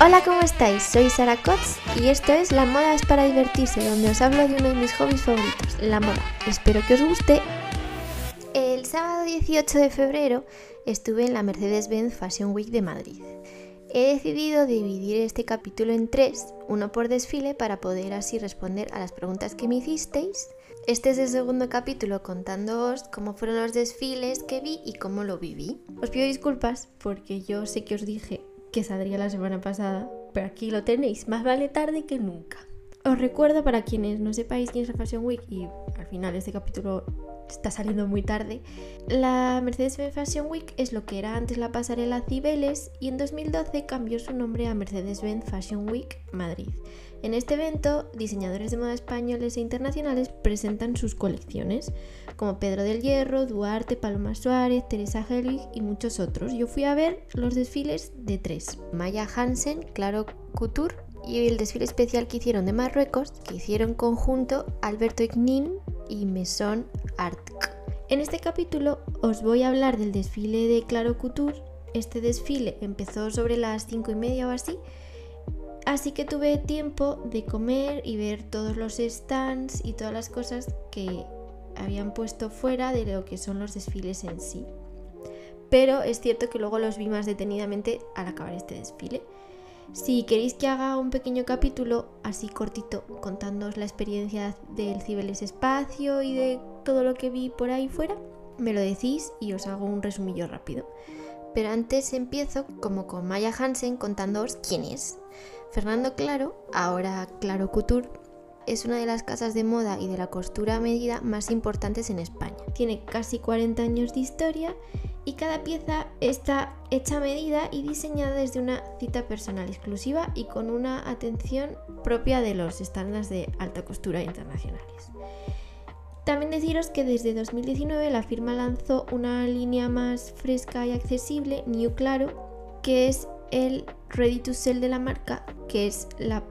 Hola, ¿cómo estáis? Soy Sara Kotz y esto es La Moda es para divertirse, donde os hablo de uno de mis hobbies favoritos, la moda. Espero que os guste. El sábado 18 de febrero estuve en la Mercedes-Benz Fashion Week de Madrid. He decidido dividir este capítulo en tres, uno por desfile para poder así responder a las preguntas que me hicisteis. Este es el segundo capítulo contándoos cómo fueron los desfiles que vi y cómo lo viví. Os pido disculpas porque yo sé que os dije que saldría la semana pasada, pero aquí lo tenéis, más vale tarde que nunca. Os recuerdo para quienes no sepáis quién es la Fashion Week y al final este capítulo está saliendo muy tarde, la Mercedes-Benz Fashion Week es lo que era antes la pasarela Cibeles y en 2012 cambió su nombre a Mercedes-Benz Fashion Week Madrid. En este evento, diseñadores de moda españoles e internacionales presentan sus colecciones, como Pedro del Hierro, Duarte, Paloma Suárez, Teresa Helwig y muchos otros. Yo fui a ver los desfiles de tres: Maya Hansen, Claro Couture y el desfile especial que hicieron de Marruecos, que hicieron conjunto Alberto Ignin y Maison Art. En este capítulo os voy a hablar del desfile de Claro Couture. Este desfile empezó sobre las 5 y media o así Así que tuve tiempo de comer y ver todos los stands y todas las cosas que habían puesto fuera de lo que son los desfiles en sí. Pero es cierto que luego los vi más detenidamente al acabar este desfile. Si queréis que haga un pequeño capítulo así cortito contándoos la experiencia del Cibeles Espacio y de todo lo que vi por ahí fuera, me lo decís y os hago un resumillo rápido. Pero antes empiezo como con Maya Hansen contándoos quién es. Fernando Claro, ahora Claro Couture, es una de las casas de moda y de la costura a medida más importantes en España. Tiene casi 40 años de historia y cada pieza está hecha a medida y diseñada desde una cita personal exclusiva y con una atención propia de los estándares de alta costura internacionales. También deciros que desde 2019 la firma lanzó una línea más fresca y accesible, New Claro, que es el Ready to Sell de la marca, que es la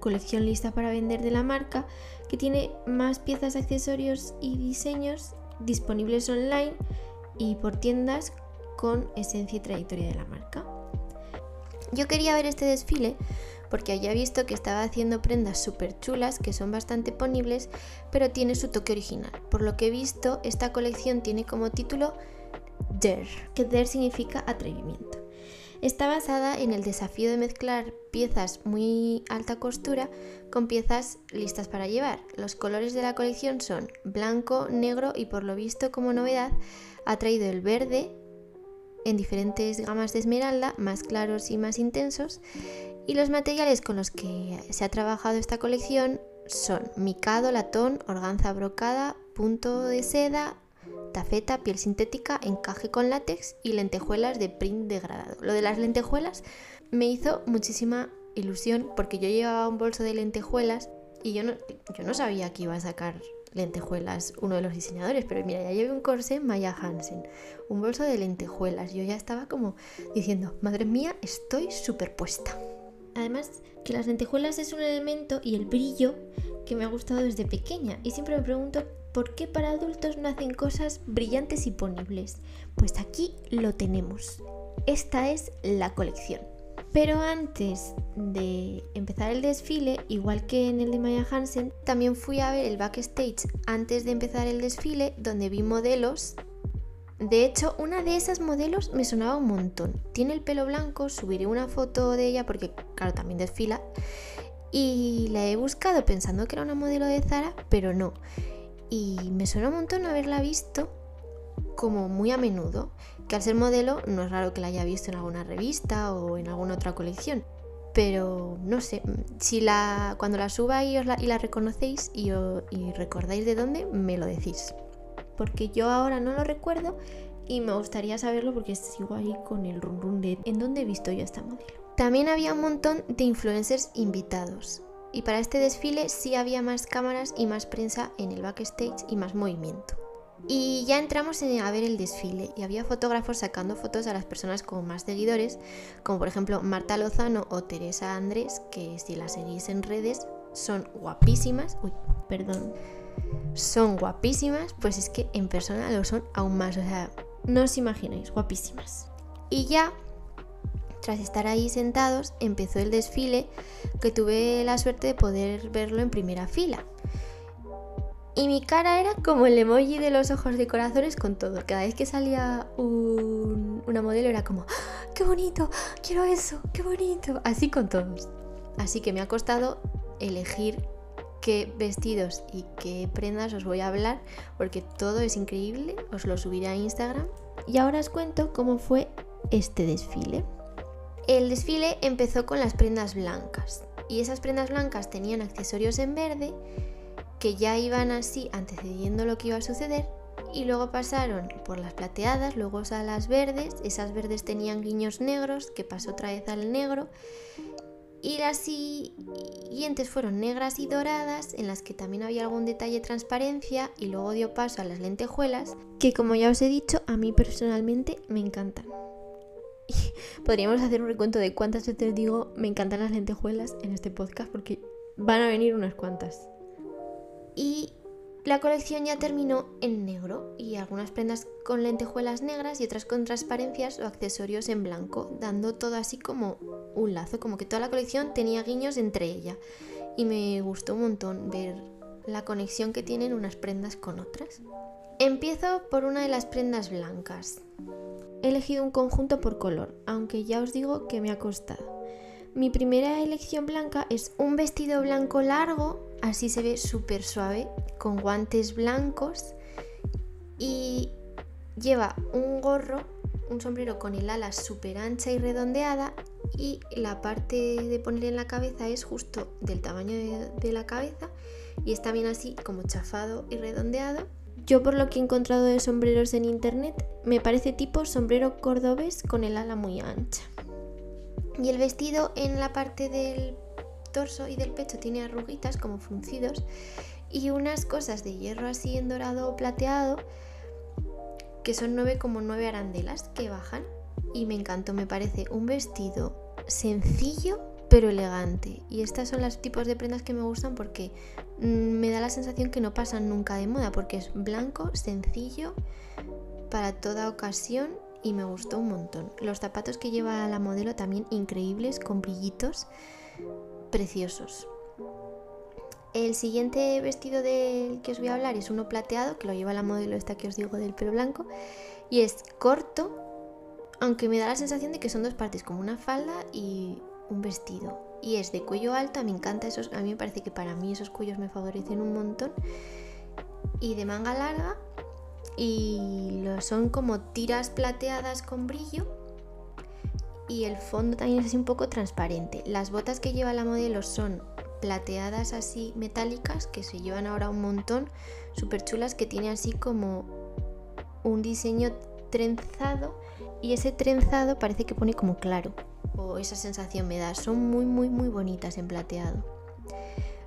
colección lista para vender de la marca, que tiene más piezas, accesorios y diseños disponibles online y por tiendas con esencia y trayectoria de la marca. Yo quería ver este desfile porque había visto que estaba haciendo prendas súper chulas que son bastante ponibles, pero tiene su toque original. Por lo que he visto, esta colección tiene como título Dare, que Dare significa atrevimiento. Está basada en el desafío de mezclar piezas muy alta costura con piezas listas para llevar. Los colores de la colección son blanco, negro y por lo visto como novedad ha traído el verde en diferentes gamas de esmeralda, más claros y más intensos. Y los materiales con los que se ha trabajado esta colección son micado, latón, organza brocada, punto de seda, tafeta, piel sintética, encaje con látex y lentejuelas de print degradado. Lo de las lentejuelas me hizo muchísima ilusión porque yo llevaba un bolso de lentejuelas y yo no, yo no sabía que iba a sacar lentejuelas uno de los diseñadores, pero mira, ya llevé un corsé Maya Hansen, un bolso de lentejuelas. Yo ya estaba como diciendo, madre mía, estoy superpuesta. Además, que las lentejuelas es un elemento y el brillo que me ha gustado desde pequeña y siempre me pregunto ¿Por qué para adultos no hacen cosas brillantes y ponibles? Pues aquí lo tenemos. Esta es la colección. Pero antes de empezar el desfile, igual que en el de Maya Hansen, también fui a ver el backstage antes de empezar el desfile, donde vi modelos. De hecho, una de esas modelos me sonaba un montón. Tiene el pelo blanco, subiré una foto de ella porque, claro, también desfila. Y la he buscado pensando que era una modelo de Zara, pero no y me suena un montón haberla visto como muy a menudo, que al ser modelo no es raro que la haya visto en alguna revista o en alguna otra colección. Pero no sé, si la, cuando la suba y, la, y la reconocéis y, y recordáis de dónde, me lo decís. Porque yo ahora no lo recuerdo y me gustaría saberlo porque sigo ahí con el run run de en dónde he visto yo esta modelo. También había un montón de influencers invitados y para este desfile sí había más cámaras y más prensa en el backstage y más movimiento. Y ya entramos a ver el desfile y había fotógrafos sacando fotos a las personas con más seguidores, como por ejemplo Marta Lozano o Teresa Andrés, que si las seguís en redes son guapísimas. Uy, perdón. Son guapísimas, pues es que en persona lo son aún más. O sea, no os imagináis, guapísimas. Y ya tras estar ahí sentados, empezó el desfile que tuve la suerte de poder verlo en primera fila. Y mi cara era como el emoji de los ojos de corazones con todo. Cada vez que salía una modelo era como, ¡Ah, ¡qué bonito! ¡Quiero eso! ¡Qué bonito! Así con todos. Así que me ha costado elegir qué vestidos y qué prendas os voy a hablar porque todo es increíble. Os lo subiré a Instagram. Y ahora os cuento cómo fue este desfile. El desfile empezó con las prendas blancas. Y esas prendas blancas tenían accesorios en verde que ya iban así antecediendo lo que iba a suceder y luego pasaron por las plateadas, luego a las verdes, esas verdes tenían guiños negros, que pasó otra vez al negro, y las siguientes fueron negras y doradas, en las que también había algún detalle de transparencia, y luego dio paso a las lentejuelas, que como ya os he dicho, a mí personalmente me encantan. podríamos hacer un recuento de cuántas veces digo me encantan las lentejuelas en este podcast, porque van a venir unas cuantas y la colección ya terminó en negro y algunas prendas con lentejuelas negras y otras con transparencias o accesorios en blanco, dando todo así como un lazo, como que toda la colección tenía guiños entre ella. Y me gustó un montón ver la conexión que tienen unas prendas con otras. Empiezo por una de las prendas blancas. He elegido un conjunto por color, aunque ya os digo que me ha costado. Mi primera elección blanca es un vestido blanco largo Así se ve súper suave, con guantes blancos y lleva un gorro, un sombrero con el ala súper ancha y redondeada y la parte de poner en la cabeza es justo del tamaño de, la cabeza y está bien así como chafado y redondeado. Yo por lo que he encontrado de sombreros en internet me parece tipo sombrero cordobés con el ala muy ancha. Y el vestido en la parte del torso y del pecho tiene arruguitas como fruncidos y unas cosas de hierro así en dorado o plateado que son nueve como nueve arandelas que bajan y me encantó, me parece un vestido sencillo pero elegante y estas son los tipos de prendas que me gustan porque mm, me da la sensación que no pasan nunca de moda porque es blanco, sencillo para toda ocasión y me gustó un montón. Los zapatos que lleva la modelo también increíbles con brillitos preciosos. El siguiente vestido del que os voy a hablar es uno plateado, que lo lleva la modelo esta que os digo del pelo blanco, y es corto, aunque me da la sensación de que son dos partes, como una falda y un vestido. Y es de cuello alto, me encanta esos, a mí me parece que para mí esos cuellos me favorecen un montón. Y de manga larga, y son como tiras plateadas con brillo y el fondo también es así un poco transparente. Las botas que lleva la modelo son plateadas así metálicas que se llevan ahora un montón, súper chulas que tiene así como un diseño trenzado y ese trenzado parece que pone como claro o esa sensación me da. Son muy muy muy bonitas en plateado.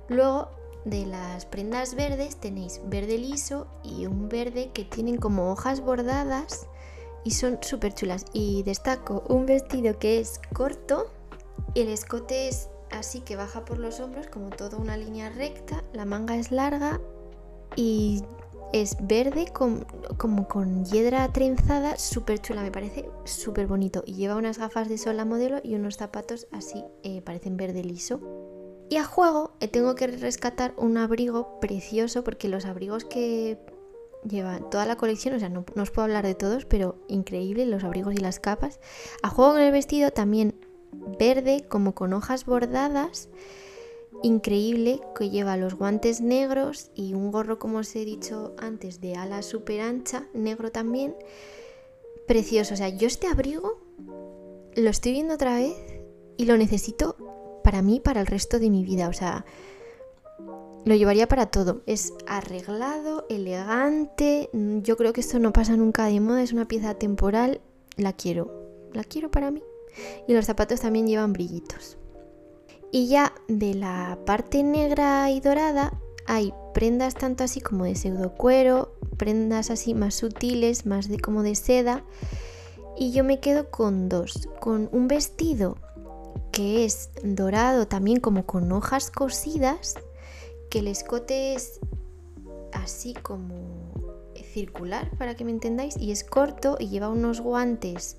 Luego de las prendas verdes tenéis verde liso y un verde que tienen como hojas bordadas y son súper chulas. Y destaco un vestido que es corto, el escote es así que baja por los hombros como toda una línea recta, la manga es larga y es verde como con hiedra trenzada, súper chula, me parece súper bonito. Y lleva unas gafas de sol la modelo y unos zapatos así, eh, parecen verde liso. Y a juego eh, tengo que rescatar un abrigo precioso porque los abrigos que lleva toda la colección, o sea, no, os puedo hablar de todos, pero increíble los abrigos y las capas. A juego con el vestido también verde, como con hojas bordadas, increíble, que lleva los guantes negros y un gorro, como os he dicho antes, de ala súper ancha, negro también. Precioso, o sea, yo este abrigo lo estoy viendo otra vez y lo necesito para mí, para el resto de mi vida, o sea lo llevaría para todo. Es arreglado, elegante. Yo creo que esto no pasa nunca de moda, es una pieza temporal. La quiero, la quiero para mí. Y los zapatos también llevan brillitos. Y ya de la parte negra y dorada hay prendas tanto así como de pseudo cuero, prendas así más sutiles, más de como de seda. Y yo me quedo con dos, con un vestido que es dorado también como con hojas cosidas que el escote es así como circular, para que me entendáis, y es corto y lleva unos guantes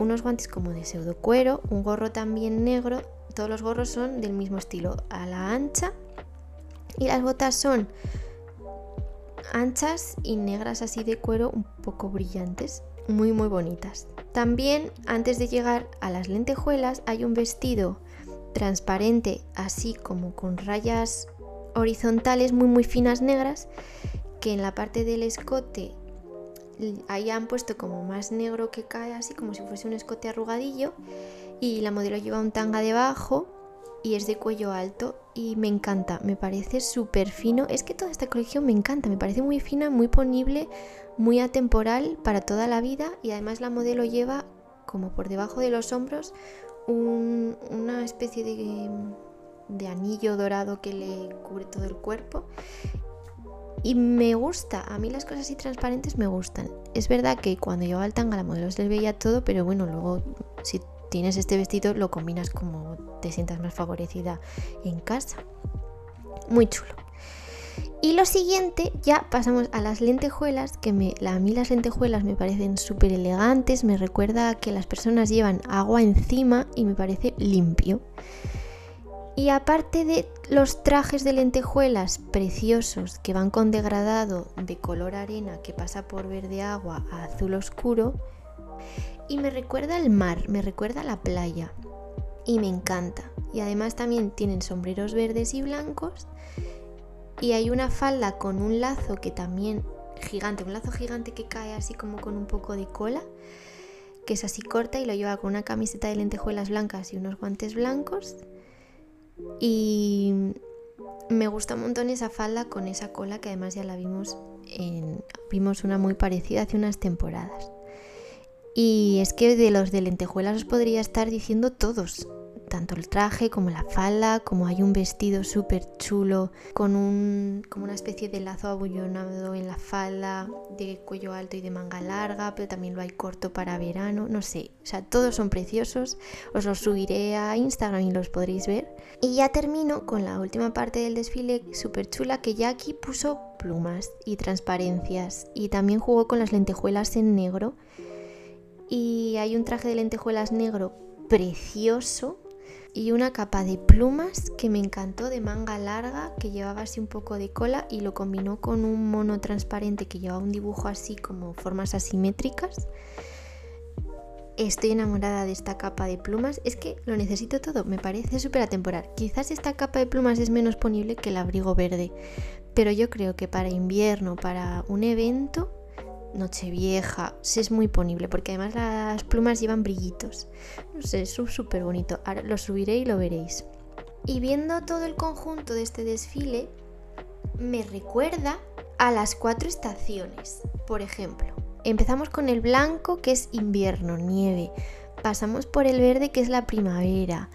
unos guantes como de pseudo cuero, un gorro también negro, todos los gorros son del mismo estilo, a la ancha, y las botas son anchas y negras así de cuero un poco brillantes, muy muy bonitas. También antes de llegar a las lentejuelas hay un vestido transparente así como con rayas horizontales muy muy finas negras que en la parte del escote ahí han puesto como más negro que cae así como si fuese un escote arrugadillo y la modelo lleva un tanga debajo y es de cuello alto y me encanta, me parece súper fino. Es que toda esta colección me encanta, me parece muy fina, muy ponible, muy atemporal para toda la vida y además la modelo lleva como por debajo de los hombros una especie de, de anillo dorado que le cubre todo el cuerpo y me gusta, a mí las cosas así transparentes me gustan. Es verdad que cuando llevaba el tanga la modelo se le veía todo, pero bueno, luego si tienes este vestido lo combinas como te sientas más favorecida en casa. Muy chulo. Y lo siguiente, ya pasamos a las lentejuelas, que a mí las lentejuelas me parecen súper elegantes, me recuerda que las personas llevan agua encima y me parece limpio. Y aparte de los trajes de lentejuelas preciosos que van con degradado de color arena que pasa por verde agua a azul oscuro, y me recuerda al mar, me recuerda a la playa. Y me encanta. Y además también tienen sombreros verdes y blancos. Y hay una falda con un lazo que también gigante, un lazo gigante que cae así como con un poco de cola, que es así corta y lo lleva con una camiseta de lentejuelas blancas y unos guantes blancos. Y me gusta un montón esa falda con esa cola que además ya la vimos en vimos una muy parecida hace unas temporadas. Y es que de los de lentejuelas os podría estar diciendo todos, tanto el traje como la falda, como hay un vestido súper chulo con un, como una especie de lazo abullonado en la falda, de cuello alto y de manga larga, pero también lo hay corto para verano, no sé, o sea, todos son preciosos, os los subiré a Instagram y los podréis ver. Y ya termino con la última parte del desfile súper chula que Jackie puso plumas y transparencias y también jugó con las lentejuelas en negro y hay un traje de lentejuelas negro precioso y una capa de plumas que me encantó de manga larga que llevaba así un poco de cola y lo combinó con un mono transparente que llevaba un dibujo así como formas asimétricas. Estoy enamorada de esta capa de plumas, es que lo necesito todo, me parece súper atemporal. Quizás esta capa de plumas es menos ponible que el abrigo verde, pero yo creo que para invierno, para un evento, Nochevieja, sí es muy ponible porque además las plumas llevan brillitos. No sé, es súper bonito. Ahora lo subiré y lo veréis. Y viendo todo el conjunto de este desfile, me recuerda a las cuatro estaciones. Por ejemplo, empezamos con el blanco que es invierno, nieve. Pasamos por el verde que es la primavera.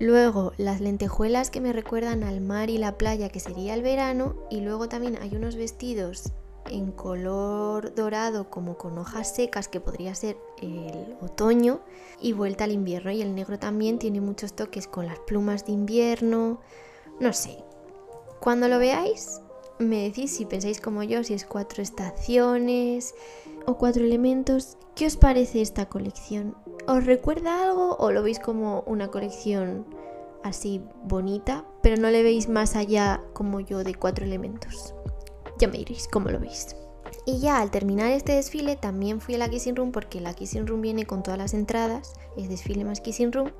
Luego las lentejuelas que me recuerdan al mar y la playa que sería el verano. Y luego también hay unos vestidos en color dorado como con hojas secas que podría ser el otoño y vuelta al invierno y el negro también tiene muchos toques con las plumas de invierno, no sé. Cuando lo veáis me decís si pensáis como yo, si es cuatro estaciones o cuatro elementos, ¿qué os parece esta colección? ¿Os recuerda algo o lo veis como una colección así bonita, pero no le veis más allá como yo de cuatro elementos? Ya me diréis cómo lo veis. Y ya al terminar este desfile también fui a la Kissing Room porque la Kissing Room viene con todas las entradas, es desfile más Kissing Room,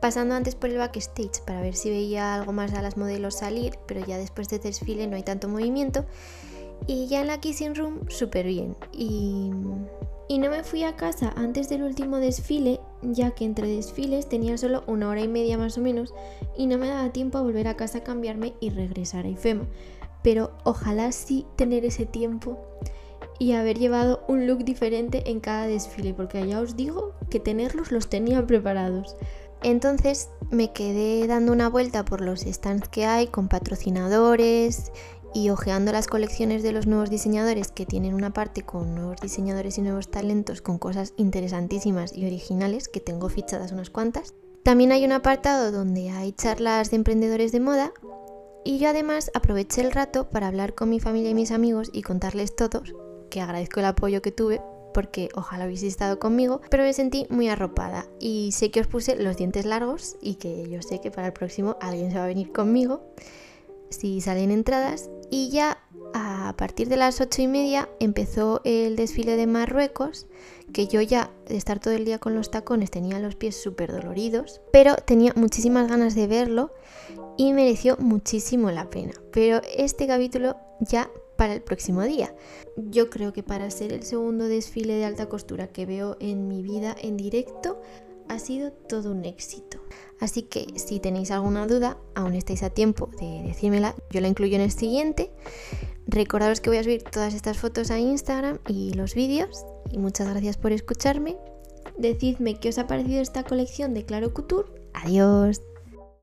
pasando antes por el backstage para ver si veía algo más a las modelos salir, pero ya después de desfile no hay tanto movimiento. Y ya en la Kissing Room súper bien. Y, y no me fui a casa antes del último desfile, ya que entre desfiles tenía solo una hora y media más o menos y no me daba tiempo a volver a casa a cambiarme y regresar a IFEMA pero ojalá sí tener ese tiempo y haber llevado un look diferente en cada desfile, porque ya os digo que tenerlos los tenía preparados. Entonces me quedé dando una vuelta por los stands que hay con patrocinadores y ojeando las colecciones de los nuevos diseñadores que tienen una parte con nuevos diseñadores y nuevos talentos con cosas interesantísimas y originales que tengo fichadas unas cuantas. También hay un apartado donde hay charlas de emprendedores de moda y yo además aproveché el rato para hablar con mi familia y mis amigos y contarles todos, que agradezco el apoyo que tuve, porque ojalá hubiese estado conmigo, pero me sentí muy arropada y sé que os puse los dientes largos y que yo sé que para el próximo alguien se va a venir conmigo si salen entradas. Y ya a partir de las ocho y media empezó el desfile de Marruecos, que yo ya de estar todo el día con los tacones tenía los pies súper doloridos, pero tenía muchísimas ganas de verlo y mereció muchísimo la pena. Pero este capítulo ya para el próximo día. Yo creo que para ser el segundo desfile de alta costura que veo en mi vida en directo, ha sido todo un éxito. Así que si tenéis alguna duda, aún estáis a tiempo de decírmela, yo la incluyo en el siguiente. Recordaros que voy a subir todas estas fotos a Instagram y los vídeos. Y muchas gracias por escucharme. Decidme qué os ha parecido esta colección de Claro Couture. Adiós.